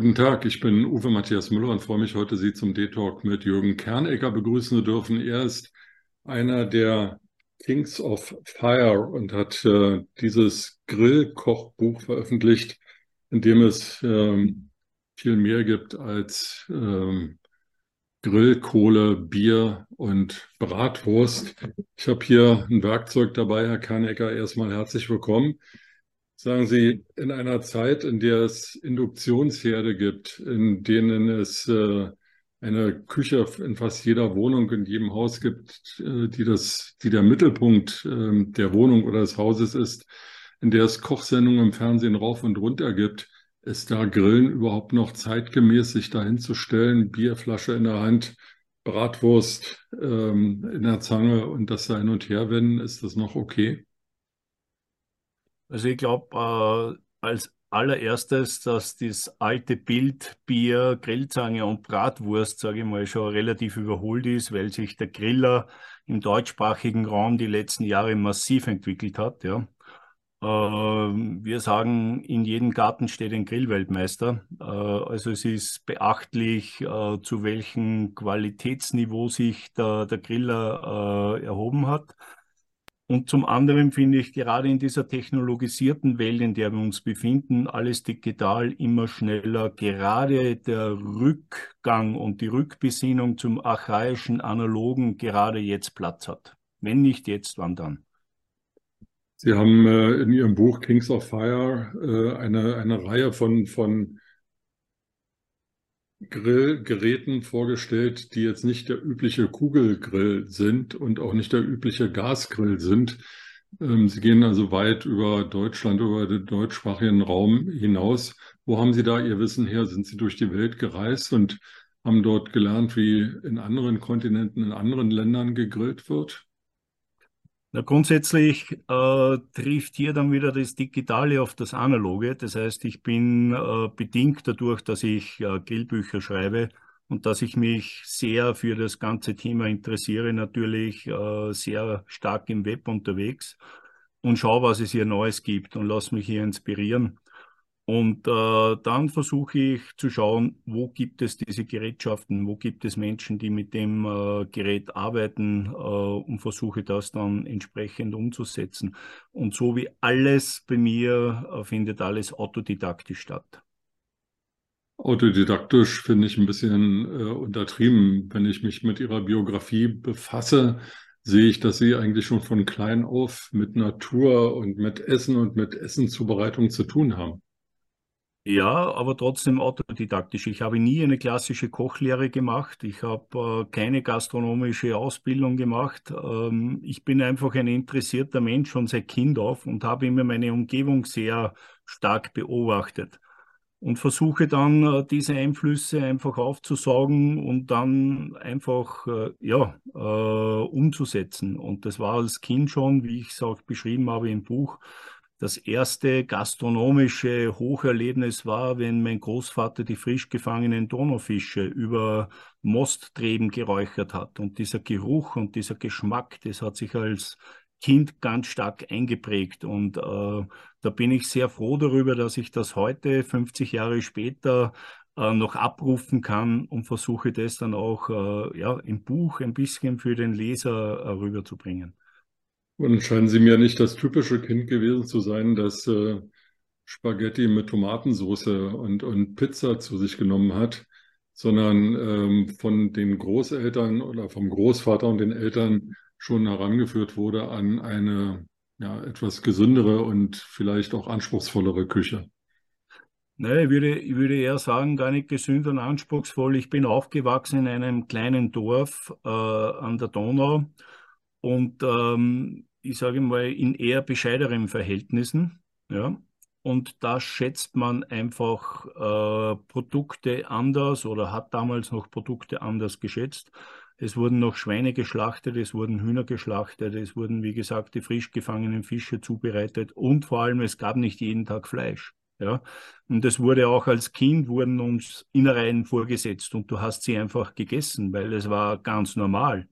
Guten Tag, ich bin Uwe Matthias Müller und freue mich heute, Sie zum D-Talk mit Jürgen Kernegger begrüßen zu dürfen. Er ist einer der Kings of Fire und hat äh, dieses Grillkochbuch veröffentlicht, in dem es ähm, viel mehr gibt als ähm, Grillkohle, Bier und Bratwurst. Ich habe hier ein Werkzeug dabei, Herr Kernegger. Erstmal herzlich willkommen. Sagen Sie, in einer Zeit, in der es Induktionsherde gibt, in denen es äh, eine Küche in fast jeder Wohnung, in jedem Haus gibt, äh, die das, die der Mittelpunkt äh, der Wohnung oder des Hauses ist, in der es Kochsendungen im Fernsehen rauf und runter gibt, ist da Grillen überhaupt noch zeitgemäß, sich dahin zu stellen, Bierflasche in der Hand, Bratwurst ähm, in der Zange und das da hin und her wenden, ist das noch okay? Also ich glaube, äh, als allererstes, dass das alte Bild Bier, Grillzange und Bratwurst, sage ich mal, schon relativ überholt ist, weil sich der Griller im deutschsprachigen Raum die letzten Jahre massiv entwickelt hat. Ja. Äh, wir sagen, in jedem Garten steht ein Grillweltmeister. Äh, also es ist beachtlich, äh, zu welchem Qualitätsniveau sich der, der Griller äh, erhoben hat. Und zum anderen finde ich gerade in dieser technologisierten Welt, in der wir uns befinden, alles digital immer schneller, gerade der Rückgang und die Rückbesinnung zum archaischen, analogen gerade jetzt Platz hat. Wenn nicht jetzt, wann dann? Sie haben äh, in Ihrem Buch Kings of Fire äh, eine, eine Reihe von, von Grillgeräten vorgestellt, die jetzt nicht der übliche Kugelgrill sind und auch nicht der übliche Gasgrill sind. Ähm, Sie gehen also weit über Deutschland, über den deutschsprachigen Raum hinaus. Wo haben Sie da Ihr Wissen her? Sind Sie durch die Welt gereist und haben dort gelernt, wie in anderen Kontinenten, in anderen Ländern gegrillt wird? Na, grundsätzlich äh, trifft hier dann wieder das Digitale auf das Analoge. Das heißt, ich bin äh, bedingt dadurch, dass ich äh, Grillbücher schreibe und dass ich mich sehr für das ganze Thema interessiere, natürlich äh, sehr stark im Web unterwegs und schaue, was es hier Neues gibt und lasse mich hier inspirieren. Und äh, dann versuche ich zu schauen, wo gibt es diese Gerätschaften, wo gibt es Menschen, die mit dem äh, Gerät arbeiten äh, und versuche das dann entsprechend umzusetzen. Und so wie alles bei mir äh, findet alles autodidaktisch statt. Autodidaktisch finde ich ein bisschen äh, untertrieben. Wenn ich mich mit Ihrer Biografie befasse, sehe ich, dass Sie eigentlich schon von klein auf mit Natur und mit Essen und mit Essenzubereitung zu tun haben. Ja, aber trotzdem autodidaktisch. Ich habe nie eine klassische Kochlehre gemacht. Ich habe äh, keine gastronomische Ausbildung gemacht. Ähm, ich bin einfach ein interessierter Mensch schon seit Kind auf und habe immer meine Umgebung sehr stark beobachtet und versuche dann äh, diese Einflüsse einfach aufzusaugen und dann einfach äh, ja, äh, umzusetzen. Und das war als Kind schon, wie ich es auch beschrieben habe im Buch, das erste gastronomische Hocherlebnis war, wenn mein Großvater die frisch gefangenen Donaufische über Mosttreben geräuchert hat. Und dieser Geruch und dieser Geschmack, das hat sich als Kind ganz stark eingeprägt. Und äh, da bin ich sehr froh darüber, dass ich das heute, 50 Jahre später, äh, noch abrufen kann und versuche das dann auch äh, ja, im Buch ein bisschen für den Leser äh, rüberzubringen. Und scheinen Sie mir nicht das typische Kind gewesen zu sein, das äh, Spaghetti mit Tomatensauce und, und Pizza zu sich genommen hat, sondern ähm, von den Großeltern oder vom Großvater und den Eltern schon herangeführt wurde an eine ja, etwas gesündere und vielleicht auch anspruchsvollere Küche. Nein, ich würde, ich würde eher sagen, gar nicht gesünd und anspruchsvoll. Ich bin aufgewachsen in einem kleinen Dorf äh, an der Donau und ähm, ich sage mal, in eher bescheideren Verhältnissen. Ja. Und da schätzt man einfach äh, Produkte anders oder hat damals noch Produkte anders geschätzt. Es wurden noch Schweine geschlachtet, es wurden Hühner geschlachtet, es wurden, wie gesagt, die frisch gefangenen Fische zubereitet und vor allem, es gab nicht jeden Tag Fleisch. Ja, und es wurde auch als Kind wurden uns Innereien vorgesetzt und du hast sie einfach gegessen, weil es war ganz normal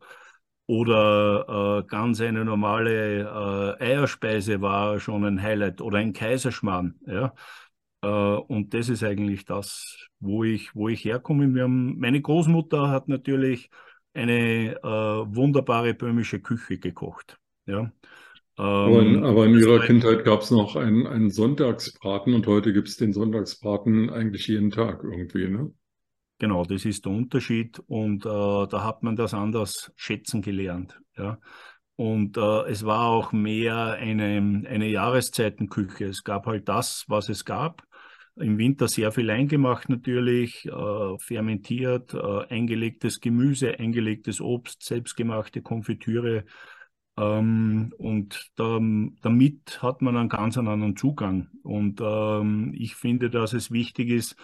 oder äh, ganz eine normale äh, Eierspeise war schon ein Highlight oder ein Kaiserschmarrn. Ja? Äh, und das ist eigentlich das, wo ich, wo ich herkomme. Wir haben, meine Großmutter hat natürlich eine äh, wunderbare böhmische Küche gekocht. Ja. Aber in, ähm, aber in Ihrer Kindheit gab es noch einen, einen Sonntagsbraten und heute gibt es den Sonntagsbraten eigentlich jeden Tag irgendwie, ne? Genau, das ist der Unterschied und äh, da hat man das anders schätzen gelernt. Ja. Und äh, es war auch mehr eine, eine Jahreszeitenküche. Es gab halt das, was es gab. Im Winter sehr viel eingemacht natürlich, äh, fermentiert, äh, eingelegtes Gemüse, eingelegtes Obst, selbstgemachte Konfitüre. Ähm, und da, damit hat man einen ganz anderen Zugang. Und ähm, ich finde, dass es wichtig ist,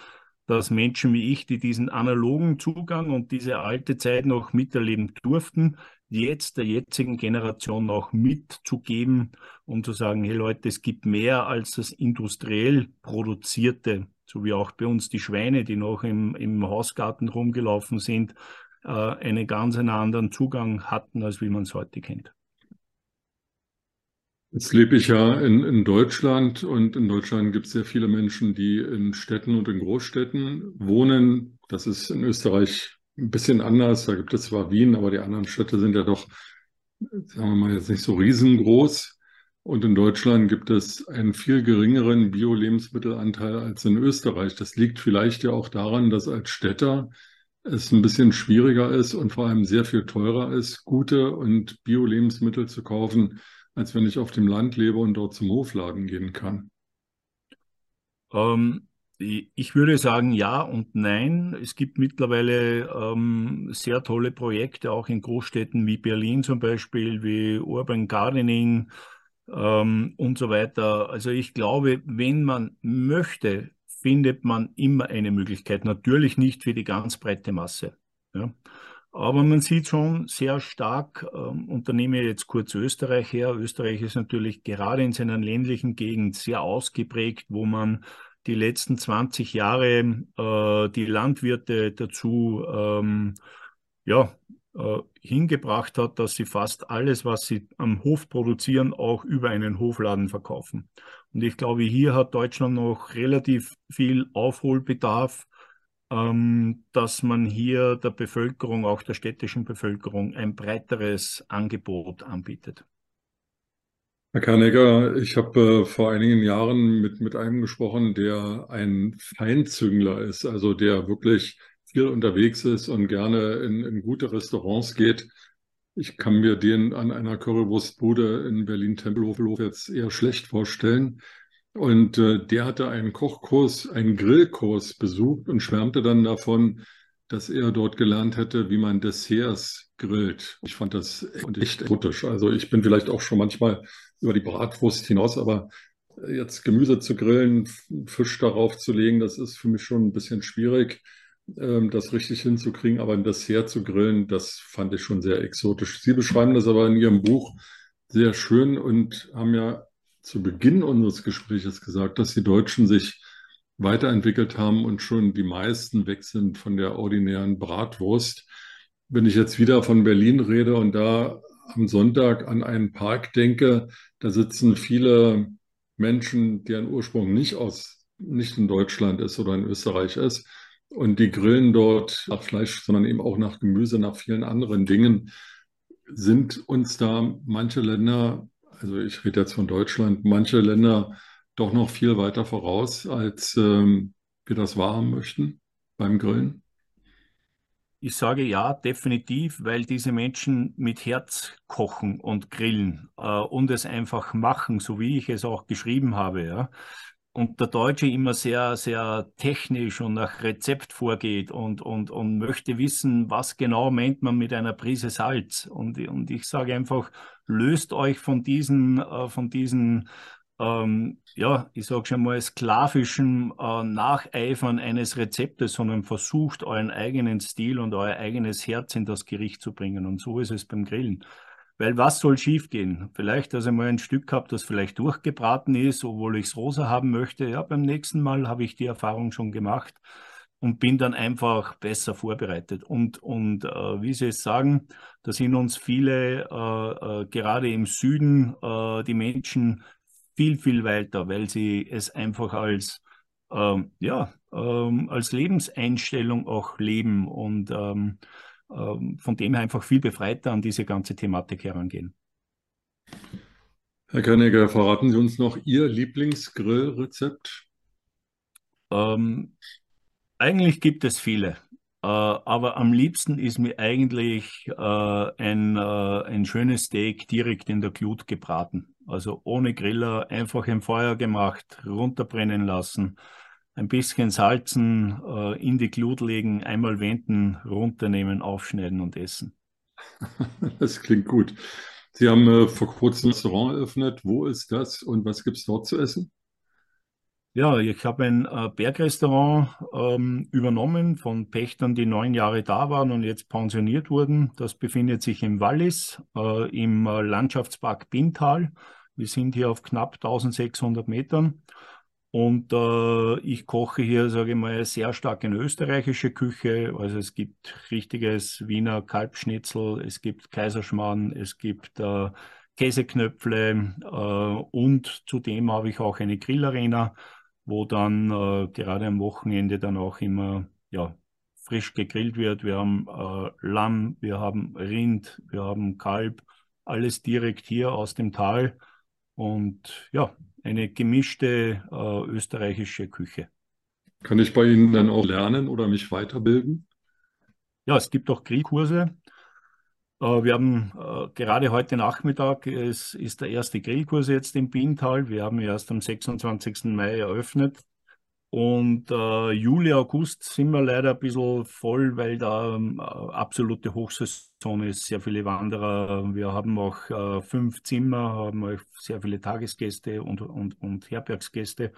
dass Menschen wie ich, die diesen analogen Zugang und diese alte Zeit noch miterleben durften, jetzt der jetzigen Generation auch mitzugeben und zu sagen, hey Leute, es gibt mehr als das industriell produzierte, so wie auch bei uns die Schweine, die noch im, im Hausgarten rumgelaufen sind, äh, einen ganz anderen Zugang hatten, als wie man es heute kennt. Jetzt lebe ich ja in, in Deutschland und in Deutschland gibt es sehr viele Menschen, die in Städten und in Großstädten wohnen. Das ist in Österreich ein bisschen anders. Da gibt es zwar Wien, aber die anderen Städte sind ja doch, sagen wir mal, jetzt nicht so riesengroß. Und in Deutschland gibt es einen viel geringeren Bio-Lebensmittelanteil als in Österreich. Das liegt vielleicht ja auch daran, dass als Städter es ein bisschen schwieriger ist und vor allem sehr viel teurer ist, gute und Bio-Lebensmittel zu kaufen als wenn ich auf dem Land lebe und dort zum Hofladen gehen kann? Ähm, ich würde sagen ja und nein. Es gibt mittlerweile ähm, sehr tolle Projekte, auch in Großstädten wie Berlin zum Beispiel, wie Urban Gardening ähm, und so weiter. Also ich glaube, wenn man möchte, findet man immer eine Möglichkeit. Natürlich nicht für die ganz breite Masse. Ja. Aber man sieht schon sehr stark, ähm, und da nehme ich jetzt kurz Österreich her. Österreich ist natürlich gerade in seiner ländlichen Gegend sehr ausgeprägt, wo man die letzten 20 Jahre äh, die Landwirte dazu ähm, ja, äh, hingebracht hat, dass sie fast alles, was sie am Hof produzieren, auch über einen Hofladen verkaufen. Und ich glaube, hier hat Deutschland noch relativ viel Aufholbedarf dass man hier der Bevölkerung, auch der städtischen Bevölkerung, ein breiteres Angebot anbietet. Herr Karneger, ich habe äh, vor einigen Jahren mit, mit einem gesprochen, der ein Feinzüngler ist, also der wirklich viel unterwegs ist und gerne in, in gute Restaurants geht. Ich kann mir den an einer Currywurstbude in Berlin-Tempelhof jetzt eher schlecht vorstellen. Und äh, der hatte einen Kochkurs, einen Grillkurs besucht und schwärmte dann davon, dass er dort gelernt hätte, wie man Desserts grillt. Ich fand das echt erotisch. Also ich bin vielleicht auch schon manchmal über die Bratwurst hinaus, aber jetzt Gemüse zu grillen, Fisch darauf zu legen, das ist für mich schon ein bisschen schwierig, ähm, das richtig hinzukriegen. Aber ein Dessert zu grillen, das fand ich schon sehr exotisch. Sie beschreiben das aber in Ihrem Buch sehr schön und haben ja zu Beginn unseres Gesprächs gesagt, dass die Deutschen sich weiterentwickelt haben und schon die meisten weg sind von der ordinären Bratwurst. Wenn ich jetzt wieder von Berlin rede und da am Sonntag an einen Park denke, da sitzen viele Menschen, deren Ursprung nicht aus, nicht in Deutschland ist oder in Österreich ist. Und die grillen dort nach Fleisch, sondern eben auch nach Gemüse, nach vielen anderen Dingen. Sind uns da manche Länder also ich rede jetzt von Deutschland, manche Länder doch noch viel weiter voraus, als ähm, wir das wahrhaben möchten beim Grillen? Ich sage ja, definitiv, weil diese Menschen mit Herz kochen und grillen äh, und es einfach machen, so wie ich es auch geschrieben habe. Ja und der Deutsche immer sehr, sehr technisch und nach Rezept vorgeht und, und, und möchte wissen, was genau meint man mit einer Prise Salz. Und, und ich sage einfach, löst euch von diesen, äh, von diesen ähm, ja, ich sage schon mal, sklavischen äh, Nacheifern eines Rezeptes, sondern versucht euren eigenen Stil und euer eigenes Herz in das Gericht zu bringen. Und so ist es beim Grillen. Weil was soll schiefgehen? Vielleicht, dass ich mal ein Stück habe, das vielleicht durchgebraten ist, obwohl ich es rosa haben möchte. Ja, beim nächsten Mal habe ich die Erfahrung schon gemacht und bin dann einfach besser vorbereitet. Und, und äh, wie Sie es sagen, da sind uns viele, äh, äh, gerade im Süden, äh, die Menschen viel, viel weiter, weil sie es einfach als ähm, ja, ähm, als Lebenseinstellung auch leben und ähm, von dem her einfach viel befreiter an diese ganze Thematik herangehen. Herr Kernegger, verraten Sie uns noch Ihr Lieblingsgrillrezept? Ähm, eigentlich gibt es viele. Äh, aber am liebsten ist mir eigentlich äh, ein, äh, ein schönes Steak direkt in der Glut gebraten. Also ohne Griller, einfach im Feuer gemacht, runterbrennen lassen, ein bisschen salzen, äh, in die Glut legen, einmal wenden, runternehmen, aufschneiden und essen. Das klingt gut. Sie haben äh, vor kurzem ein Restaurant eröffnet. Wo ist das und was gibt es dort zu essen? Ja, ich habe ein äh, Bergrestaurant ähm, übernommen von Pächtern, die neun Jahre da waren und jetzt pensioniert wurden. Das befindet sich im Wallis, äh, im äh, Landschaftspark Bintal. Wir sind hier auf knapp 1600 Metern. Und äh, ich koche hier, sage ich mal, sehr stark in österreichische Küche. Also es gibt richtiges Wiener Kalbschnitzel, es gibt Kaiserschmarrn, es gibt äh, Käseknöpfle äh, und zudem habe ich auch eine Grillarena wo dann äh, gerade am Wochenende dann auch immer ja, frisch gegrillt wird. Wir haben äh, Lamm, wir haben Rind, wir haben Kalb, alles direkt hier aus dem Tal und ja, eine gemischte äh, österreichische Küche. Kann ich bei Ihnen dann auch lernen oder mich weiterbilden? Ja, es gibt auch Grillkurse. Äh, wir haben äh, gerade heute Nachmittag, es ist der erste Grillkurs jetzt im Biental. Wir haben erst am 26. Mai eröffnet. Und äh, Juli, August sind wir leider ein bisschen voll, weil da äh, absolute Hochsaison ist, sehr viele Wanderer. Wir haben auch äh, fünf Zimmer, haben auch sehr viele Tagesgäste und, und, und Herbergsgäste.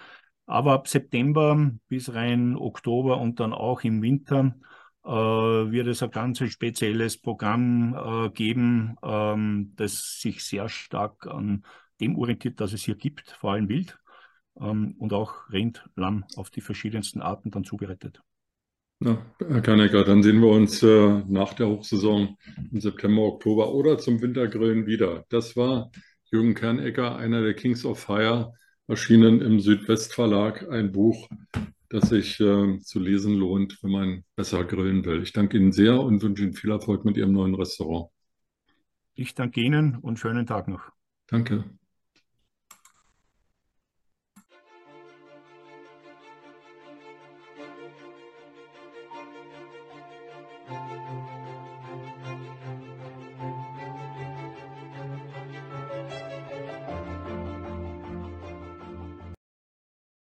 Aber ab September bis rein Oktober und dann auch im Winter äh, wird es ein ganz spezielles Programm äh, geben, ähm, das sich sehr stark an dem orientiert, das es hier gibt, vor allem Wild ähm, und auch Rind, Lamm auf die verschiedensten Arten dann zubereitet. Ja, Herr Kanecker, dann sehen wir uns äh, nach der Hochsaison im September, Oktober oder zum Wintergrillen wieder. Das war Jürgen Kernegger, einer der Kings of Fire, erschienen im Südwestverlag, ein Buch das sich äh, zu lesen lohnt, wenn man besser grillen will. Ich danke Ihnen sehr und wünsche Ihnen viel Erfolg mit Ihrem neuen Restaurant. Ich danke Ihnen und schönen Tag noch. Danke.